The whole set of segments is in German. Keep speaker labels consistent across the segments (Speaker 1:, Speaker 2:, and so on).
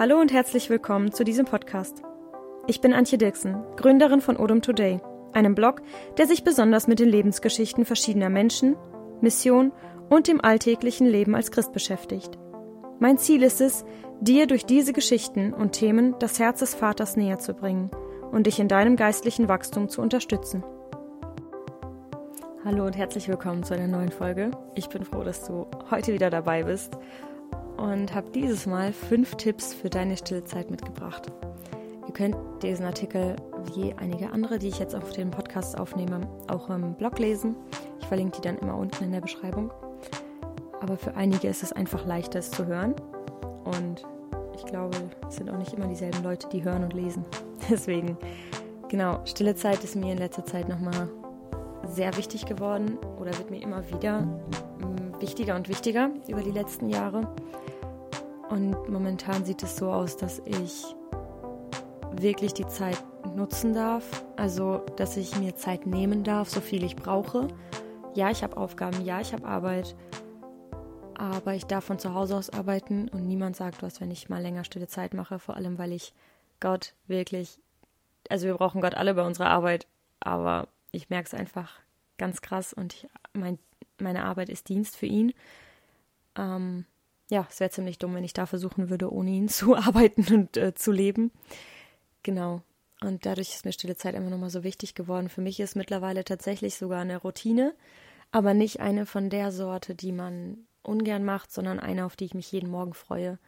Speaker 1: Hallo und herzlich willkommen zu diesem Podcast. Ich bin Antje Dirksen, Gründerin von Odom Today, einem Blog, der sich besonders mit den Lebensgeschichten verschiedener Menschen, Mission und dem alltäglichen Leben als Christ beschäftigt. Mein Ziel ist es, dir durch diese Geschichten und Themen das Herz des Vaters näher zu bringen und dich in deinem geistlichen Wachstum zu unterstützen. Hallo und herzlich willkommen zu einer neuen Folge. Ich bin froh, dass du heute wieder dabei bist und habe dieses Mal fünf Tipps für deine stille Zeit mitgebracht. Ihr könnt diesen Artikel wie einige andere, die ich jetzt auf dem Podcast aufnehme, auch im Blog lesen. Ich verlinke die dann immer unten in der Beschreibung. Aber für einige ist es einfach leichter, es zu hören. Und ich glaube, es sind auch nicht immer dieselben Leute, die hören und lesen. Deswegen, genau, stille Zeit ist mir in letzter Zeit nochmal sehr wichtig geworden oder wird mir immer wieder mm, wichtiger und wichtiger über die letzten Jahre. Und momentan sieht es so aus, dass ich wirklich die Zeit nutzen darf. Also, dass ich mir Zeit nehmen darf, so viel ich brauche. Ja, ich habe Aufgaben, ja, ich habe Arbeit. Aber ich darf von zu Hause aus arbeiten und niemand sagt was, wenn ich mal länger stille Zeit mache. Vor allem, weil ich Gott wirklich, also wir brauchen Gott alle bei unserer Arbeit, aber ich merke es einfach ganz krass und ich, mein, meine Arbeit ist Dienst für ihn. Ähm, ja, es wäre ziemlich dumm, wenn ich da versuchen würde, ohne ihn zu arbeiten und äh, zu leben. Genau. Und dadurch ist mir stille Zeit immer nochmal so wichtig geworden. Für mich ist mittlerweile tatsächlich sogar eine Routine, aber nicht eine von der Sorte, die man ungern macht, sondern eine, auf die ich mich jeden Morgen freue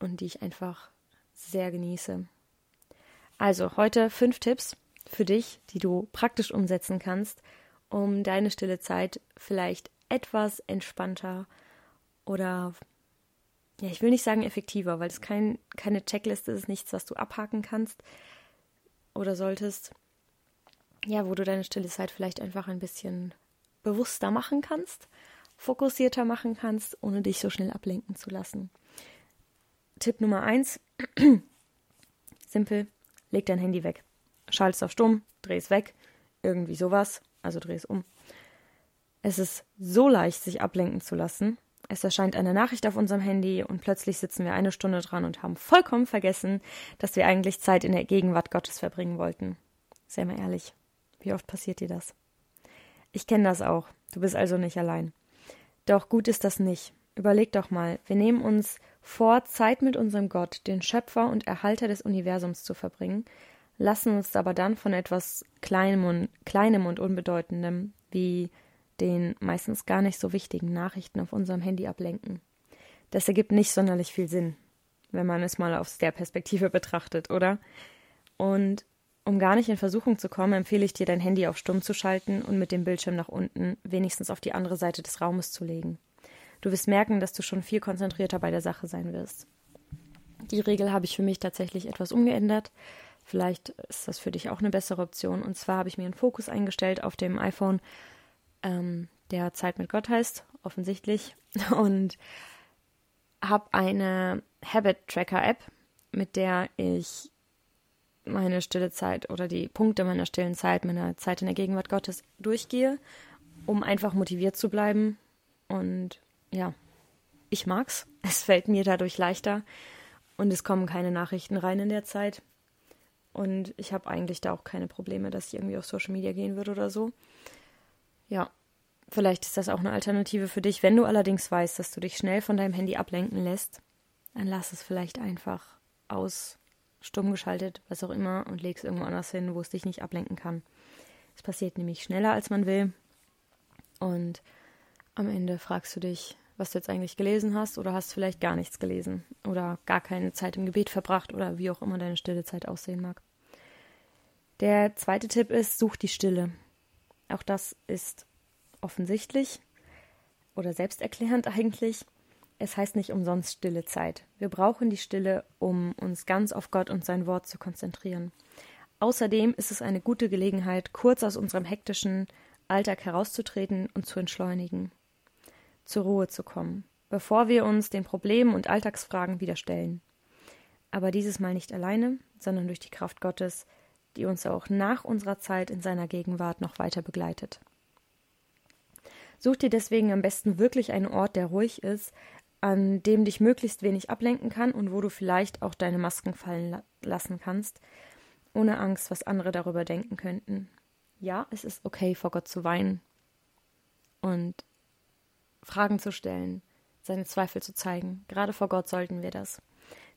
Speaker 1: und die ich einfach sehr genieße. Also heute fünf Tipps für dich, die du praktisch umsetzen kannst, um deine stille Zeit vielleicht etwas entspannter oder ja, ich will nicht sagen effektiver, weil es kein, keine Checkliste ist, nichts, was du abhaken kannst oder solltest. Ja, wo du deine stille Zeit vielleicht einfach ein bisschen bewusster machen kannst, fokussierter machen kannst, ohne dich so schnell ablenken zu lassen. Tipp Nummer eins: Simpel, leg dein Handy weg. Schalt es auf stumm, dreh es weg, irgendwie sowas, also dreh es um. Es ist so leicht, sich ablenken zu lassen, es erscheint eine Nachricht auf unserem Handy und plötzlich sitzen wir eine Stunde dran und haben vollkommen vergessen, dass wir eigentlich Zeit in der Gegenwart Gottes verbringen wollten. Sei mal ehrlich, wie oft passiert dir das? Ich kenne das auch, du bist also nicht allein. Doch gut ist das nicht. Überleg doch mal, wir nehmen uns vor, Zeit mit unserem Gott, den Schöpfer und Erhalter des Universums zu verbringen, lassen uns aber dann von etwas Kleinem und, Kleinem und Unbedeutendem wie den meistens gar nicht so wichtigen Nachrichten auf unserem Handy ablenken. Das ergibt nicht sonderlich viel Sinn, wenn man es mal aus der Perspektive betrachtet, oder? Und um gar nicht in Versuchung zu kommen, empfehle ich dir, dein Handy auf Stumm zu schalten und mit dem Bildschirm nach unten wenigstens auf die andere Seite des Raumes zu legen. Du wirst merken, dass du schon viel konzentrierter bei der Sache sein wirst. Die Regel habe ich für mich tatsächlich etwas umgeändert. Vielleicht ist das für dich auch eine bessere Option. Und zwar habe ich mir einen Fokus eingestellt auf dem iPhone ähm, der Zeit mit Gott heißt, offensichtlich, und habe eine Habit Tracker App, mit der ich meine stille Zeit oder die Punkte meiner stillen Zeit, meiner Zeit in der Gegenwart Gottes durchgehe, um einfach motiviert zu bleiben. Und ja, ich mag's. Es fällt mir dadurch leichter und es kommen keine Nachrichten rein in der Zeit. Und ich habe eigentlich da auch keine Probleme, dass ich irgendwie auf Social Media gehen würde oder so. Ja, vielleicht ist das auch eine Alternative für dich. Wenn du allerdings weißt, dass du dich schnell von deinem Handy ablenken lässt, dann lass es vielleicht einfach aus, stumm geschaltet, was auch immer, und leg es irgendwo anders hin, wo es dich nicht ablenken kann. Es passiert nämlich schneller, als man will. Und am Ende fragst du dich, was du jetzt eigentlich gelesen hast, oder hast vielleicht gar nichts gelesen oder gar keine Zeit im Gebet verbracht oder wie auch immer deine stille Zeit aussehen mag. Der zweite Tipp ist, such die Stille. Auch das ist offensichtlich oder selbsterklärend eigentlich. Es heißt nicht umsonst stille Zeit. Wir brauchen die Stille, um uns ganz auf Gott und sein Wort zu konzentrieren. Außerdem ist es eine gute Gelegenheit, kurz aus unserem hektischen Alltag herauszutreten und zu entschleunigen, zur Ruhe zu kommen, bevor wir uns den Problemen und Alltagsfragen wieder stellen. Aber dieses Mal nicht alleine, sondern durch die Kraft Gottes, die uns auch nach unserer Zeit in seiner Gegenwart noch weiter begleitet. Such dir deswegen am besten wirklich einen Ort, der ruhig ist, an dem dich möglichst wenig ablenken kann und wo du vielleicht auch deine Masken fallen la lassen kannst, ohne Angst, was andere darüber denken könnten. Ja, es ist okay, vor Gott zu weinen und Fragen zu stellen, seine Zweifel zu zeigen. Gerade vor Gott sollten wir das.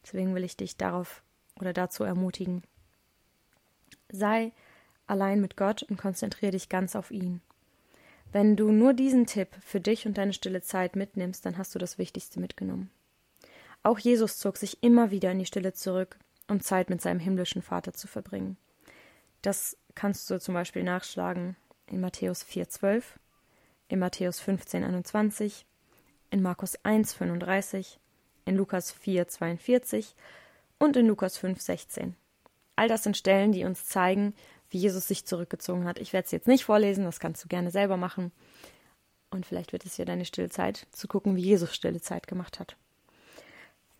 Speaker 1: Deswegen will ich dich darauf oder dazu ermutigen. Sei allein mit Gott und konzentriere dich ganz auf ihn. Wenn du nur diesen Tipp für dich und deine stille Zeit mitnimmst, dann hast du das Wichtigste mitgenommen. Auch Jesus zog sich immer wieder in die Stille zurück, um Zeit mit seinem himmlischen Vater zu verbringen. Das kannst du zum Beispiel nachschlagen in Matthäus 4,12, in Matthäus 15,21, in Markus 1,35, in Lukas 4,42 und in Lukas 5,16. All das sind Stellen, die uns zeigen, wie Jesus sich zurückgezogen hat. Ich werde es jetzt nicht vorlesen, das kannst du gerne selber machen. Und vielleicht wird es ja deine stille Zeit, zu gucken, wie Jesus stille Zeit gemacht hat.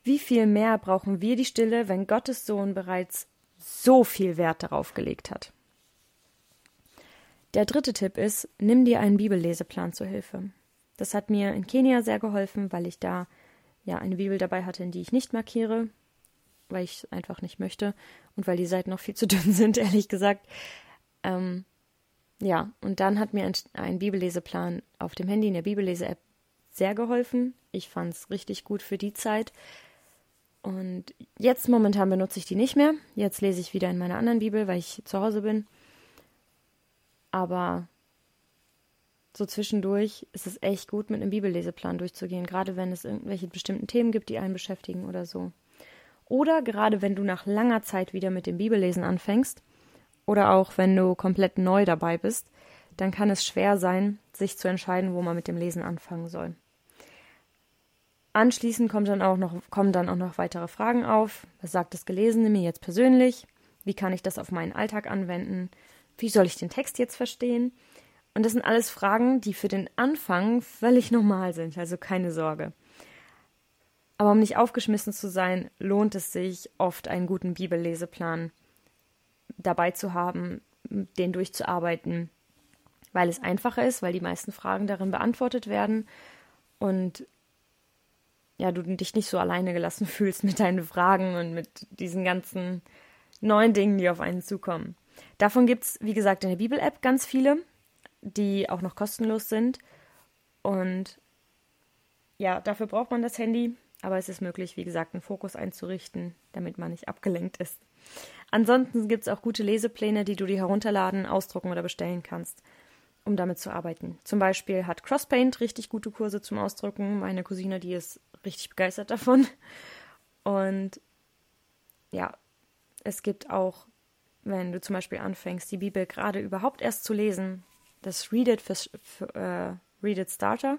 Speaker 1: Wie viel mehr brauchen wir die Stille, wenn Gottes Sohn bereits so viel Wert darauf gelegt hat? Der dritte Tipp ist, nimm dir einen Bibelleseplan zur Hilfe. Das hat mir in Kenia sehr geholfen, weil ich da ja eine Bibel dabei hatte, in die ich nicht markiere, weil ich es einfach nicht möchte und weil die Seiten noch viel zu dünn sind, ehrlich gesagt. Ähm, ja, und dann hat mir ein, ein Bibelleseplan auf dem Handy in der Bibellese-App sehr geholfen. Ich fand es richtig gut für die Zeit. Und jetzt momentan benutze ich die nicht mehr. Jetzt lese ich wieder in meiner anderen Bibel, weil ich zu Hause bin. Aber so zwischendurch ist es echt gut, mit einem Bibelleseplan durchzugehen, gerade wenn es irgendwelche bestimmten Themen gibt, die einen beschäftigen oder so. Oder gerade wenn du nach langer Zeit wieder mit dem Bibellesen anfängst oder auch wenn du komplett neu dabei bist, dann kann es schwer sein, sich zu entscheiden, wo man mit dem Lesen anfangen soll. Anschließend kommt dann auch noch, kommen dann auch noch weitere Fragen auf. Was sagt das Gelesene mir jetzt persönlich? Wie kann ich das auf meinen Alltag anwenden? Wie soll ich den Text jetzt verstehen? Und das sind alles Fragen, die für den Anfang völlig normal sind, also keine Sorge. Aber um nicht aufgeschmissen zu sein, lohnt es sich oft einen guten Bibelleseplan dabei zu haben, den durchzuarbeiten, weil es einfacher ist, weil die meisten Fragen darin beantwortet werden und ja, du dich nicht so alleine gelassen fühlst mit deinen Fragen und mit diesen ganzen neuen Dingen, die auf einen zukommen. Davon gibt es, wie gesagt, in der Bibel-App ganz viele, die auch noch kostenlos sind. Und ja, dafür braucht man das Handy. Aber es ist möglich, wie gesagt, einen Fokus einzurichten, damit man nicht abgelenkt ist. Ansonsten gibt es auch gute Lesepläne, die du dir herunterladen, ausdrucken oder bestellen kannst, um damit zu arbeiten. Zum Beispiel hat Crosspaint richtig gute Kurse zum Ausdrucken. Meine Cousine, die ist richtig begeistert davon. Und ja, es gibt auch, wenn du zum Beispiel anfängst, die Bibel gerade überhaupt erst zu lesen, das Read It, für, für, äh, Read It Starter.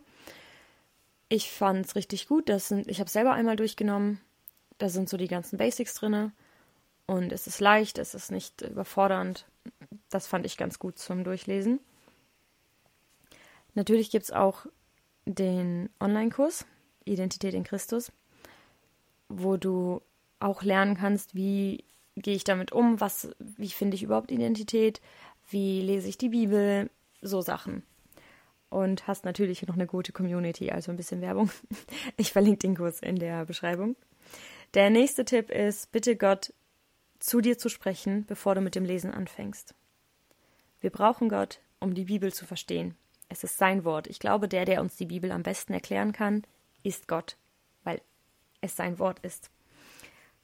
Speaker 1: Ich fand es richtig gut. Das sind, ich habe selber einmal durchgenommen. Da sind so die ganzen Basics drin. Und es ist leicht, es ist nicht überfordernd. Das fand ich ganz gut zum Durchlesen. Natürlich gibt es auch den Online-Kurs Identität in Christus, wo du auch lernen kannst, wie gehe ich damit um, was, wie finde ich überhaupt Identität, wie lese ich die Bibel, so Sachen und hast natürlich noch eine gute Community, also ein bisschen Werbung. Ich verlinke den Kurs in der Beschreibung. Der nächste Tipp ist, bitte Gott zu dir zu sprechen, bevor du mit dem Lesen anfängst. Wir brauchen Gott, um die Bibel zu verstehen. Es ist sein Wort. Ich glaube, der, der uns die Bibel am besten erklären kann, ist Gott, weil es sein Wort ist.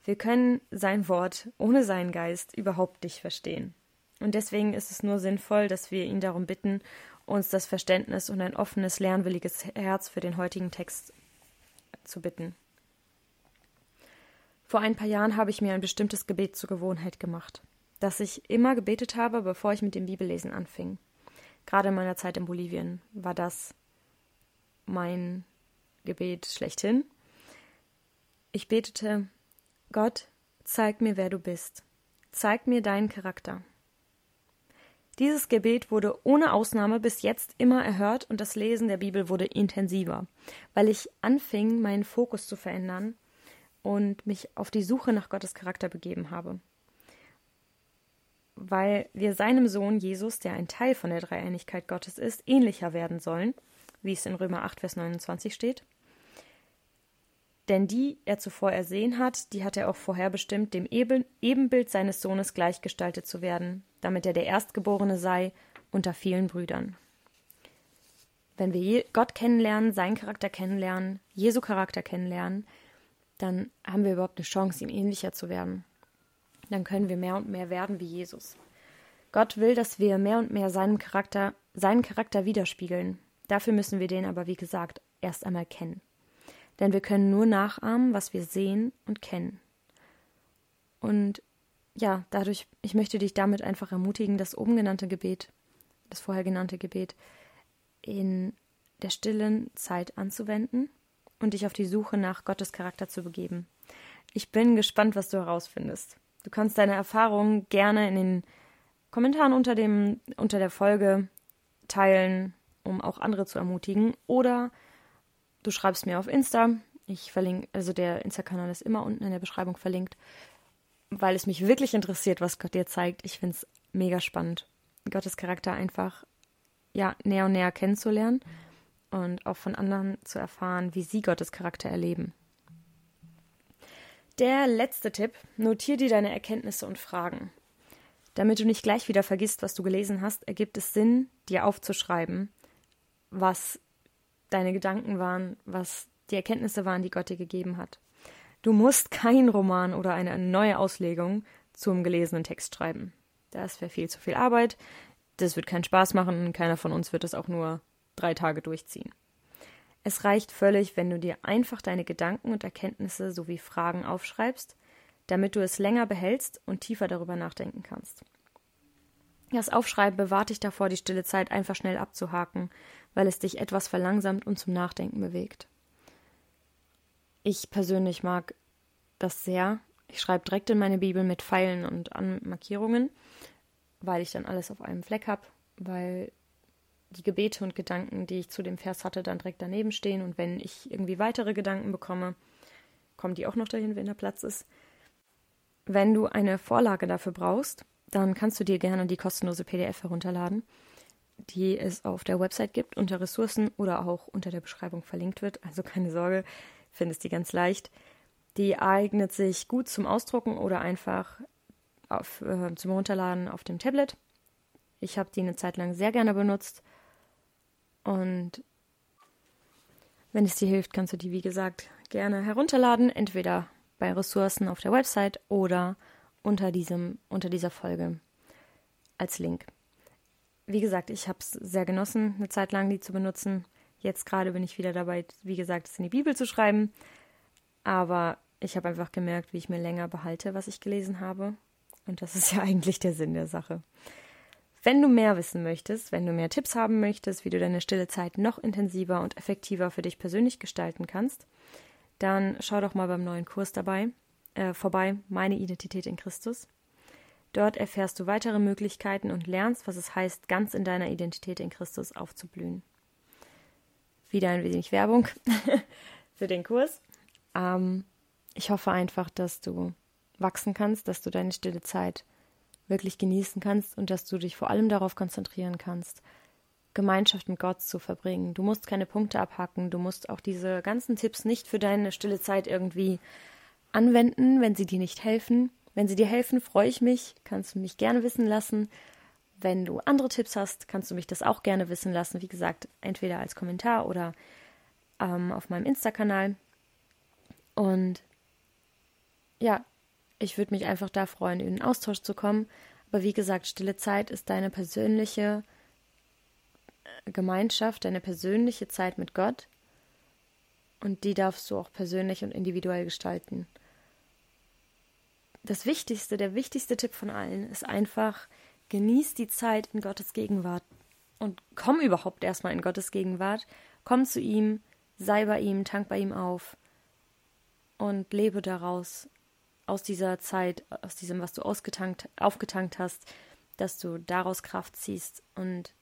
Speaker 1: Wir können sein Wort ohne seinen Geist überhaupt nicht verstehen. Und deswegen ist es nur sinnvoll, dass wir ihn darum bitten uns das Verständnis und ein offenes, lernwilliges Herz für den heutigen Text zu bitten. Vor ein paar Jahren habe ich mir ein bestimmtes Gebet zur Gewohnheit gemacht, das ich immer gebetet habe, bevor ich mit dem Bibellesen anfing. Gerade in meiner Zeit in Bolivien war das mein Gebet schlechthin. Ich betete, Gott, zeig mir, wer du bist. Zeig mir deinen Charakter. Dieses Gebet wurde ohne Ausnahme bis jetzt immer erhört und das Lesen der Bibel wurde intensiver, weil ich anfing, meinen Fokus zu verändern und mich auf die Suche nach Gottes Charakter begeben habe. Weil wir seinem Sohn Jesus, der ein Teil von der Dreieinigkeit Gottes ist, ähnlicher werden sollen, wie es in Römer 8, Vers 29 steht. Denn die er zuvor ersehen hat, die hat er auch vorherbestimmt, dem Ebenbild seines Sohnes gleichgestaltet zu werden, damit er der Erstgeborene sei unter vielen Brüdern. Wenn wir Gott kennenlernen, seinen Charakter kennenlernen, Jesu Charakter kennenlernen, dann haben wir überhaupt eine Chance, ihm ähnlicher zu werden. Dann können wir mehr und mehr werden wie Jesus. Gott will, dass wir mehr und mehr seinem Charakter, seinen Charakter widerspiegeln. Dafür müssen wir den aber, wie gesagt, erst einmal kennen. Denn wir können nur nachahmen, was wir sehen und kennen. Und ja, dadurch, ich möchte dich damit einfach ermutigen, das oben genannte Gebet, das vorher genannte Gebet, in der stillen Zeit anzuwenden und dich auf die Suche nach Gottes Charakter zu begeben. Ich bin gespannt, was du herausfindest. Du kannst deine Erfahrungen gerne in den Kommentaren unter, dem, unter der Folge teilen, um auch andere zu ermutigen. Oder du schreibst mir auf Insta. Ich verlinke, also der Insta-Kanal ist immer unten in der Beschreibung verlinkt, weil es mich wirklich interessiert, was Gott dir zeigt. Ich finde es mega spannend, Gottes Charakter einfach ja, näher und näher kennenzulernen und auch von anderen zu erfahren, wie sie Gottes Charakter erleben. Der letzte Tipp: Notier dir deine Erkenntnisse und Fragen. Damit du nicht gleich wieder vergisst, was du gelesen hast, ergibt es Sinn, dir aufzuschreiben, was deine Gedanken waren, was die Erkenntnisse waren, die Gott dir gegeben hat. Du musst keinen Roman oder eine neue Auslegung zum gelesenen Text schreiben. Das wäre viel zu viel Arbeit das wird keinen Spaß machen keiner von uns wird das auch nur drei Tage durchziehen. Es reicht völlig, wenn du dir einfach deine Gedanken und Erkenntnisse sowie Fragen aufschreibst, damit du es länger behältst und tiefer darüber nachdenken kannst. Das Aufschreiben bewahrt dich davor, die stille Zeit einfach schnell abzuhaken, weil es dich etwas verlangsamt und zum Nachdenken bewegt. Ich persönlich mag das sehr. Ich schreibe direkt in meine Bibel mit Pfeilen und Markierungen weil ich dann alles auf einem Fleck habe, weil die Gebete und Gedanken, die ich zu dem Vers hatte, dann direkt daneben stehen und wenn ich irgendwie weitere Gedanken bekomme, kommen die auch noch dahin, wenn der Platz ist. Wenn du eine Vorlage dafür brauchst, dann kannst du dir gerne die kostenlose PDF herunterladen, die es auf der Website gibt, unter Ressourcen oder auch unter der Beschreibung verlinkt wird. Also keine Sorge, findest die ganz leicht. Die eignet sich gut zum Ausdrucken oder einfach auf, äh, zum Runterladen auf dem Tablet. Ich habe die eine Zeit lang sehr gerne benutzt. Und wenn es dir hilft, kannst du die, wie gesagt, gerne herunterladen, entweder bei Ressourcen auf der Website oder unter, diesem, unter dieser Folge als Link. Wie gesagt, ich habe es sehr genossen, eine Zeit lang die zu benutzen. Jetzt gerade bin ich wieder dabei, wie gesagt, es in die Bibel zu schreiben. Aber ich habe einfach gemerkt, wie ich mir länger behalte, was ich gelesen habe. Und das ist ja eigentlich der Sinn der Sache. Wenn du mehr wissen möchtest, wenn du mehr Tipps haben möchtest, wie du deine stille Zeit noch intensiver und effektiver für dich persönlich gestalten kannst, dann schau doch mal beim neuen Kurs dabei äh, vorbei, Meine Identität in Christus. Dort erfährst du weitere Möglichkeiten und lernst, was es heißt, ganz in deiner Identität in Christus aufzublühen. Wieder ein wenig Werbung für den Kurs. Ähm, ich hoffe einfach, dass du wachsen kannst, dass du deine stille Zeit wirklich genießen kannst und dass du dich vor allem darauf konzentrieren kannst, Gemeinschaft mit Gott zu verbringen. Du musst keine Punkte abhacken, du musst auch diese ganzen Tipps nicht für deine stille Zeit irgendwie anwenden, wenn sie dir nicht helfen. Wenn sie dir helfen, freue ich mich, kannst du mich gerne wissen lassen. Wenn du andere Tipps hast, kannst du mich das auch gerne wissen lassen. Wie gesagt, entweder als Kommentar oder ähm, auf meinem Insta-Kanal. Und ja, ich würde mich einfach da freuen, in den Austausch zu kommen. Aber wie gesagt, stille Zeit ist deine persönliche äh, Gemeinschaft, deine persönliche Zeit mit Gott. Und die darfst du auch persönlich und individuell gestalten. Das Wichtigste, der wichtigste Tipp von allen ist einfach, genieß die Zeit in Gottes Gegenwart und komm überhaupt erstmal in Gottes Gegenwart. Komm zu ihm, sei bei ihm, tank bei ihm auf und lebe daraus aus dieser Zeit, aus diesem, was du ausgetankt, aufgetankt hast, dass du daraus Kraft ziehst und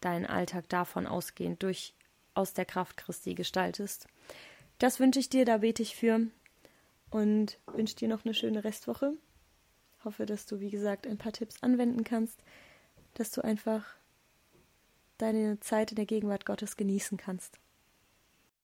Speaker 1: deinen Alltag davon ausgehend durch aus der Kraft Christi gestaltest. Das wünsche ich dir, da bete ich für und wünsche dir noch eine schöne Restwoche. Hoffe, dass du, wie gesagt, ein paar Tipps anwenden kannst, dass du einfach deine Zeit in der Gegenwart Gottes genießen kannst.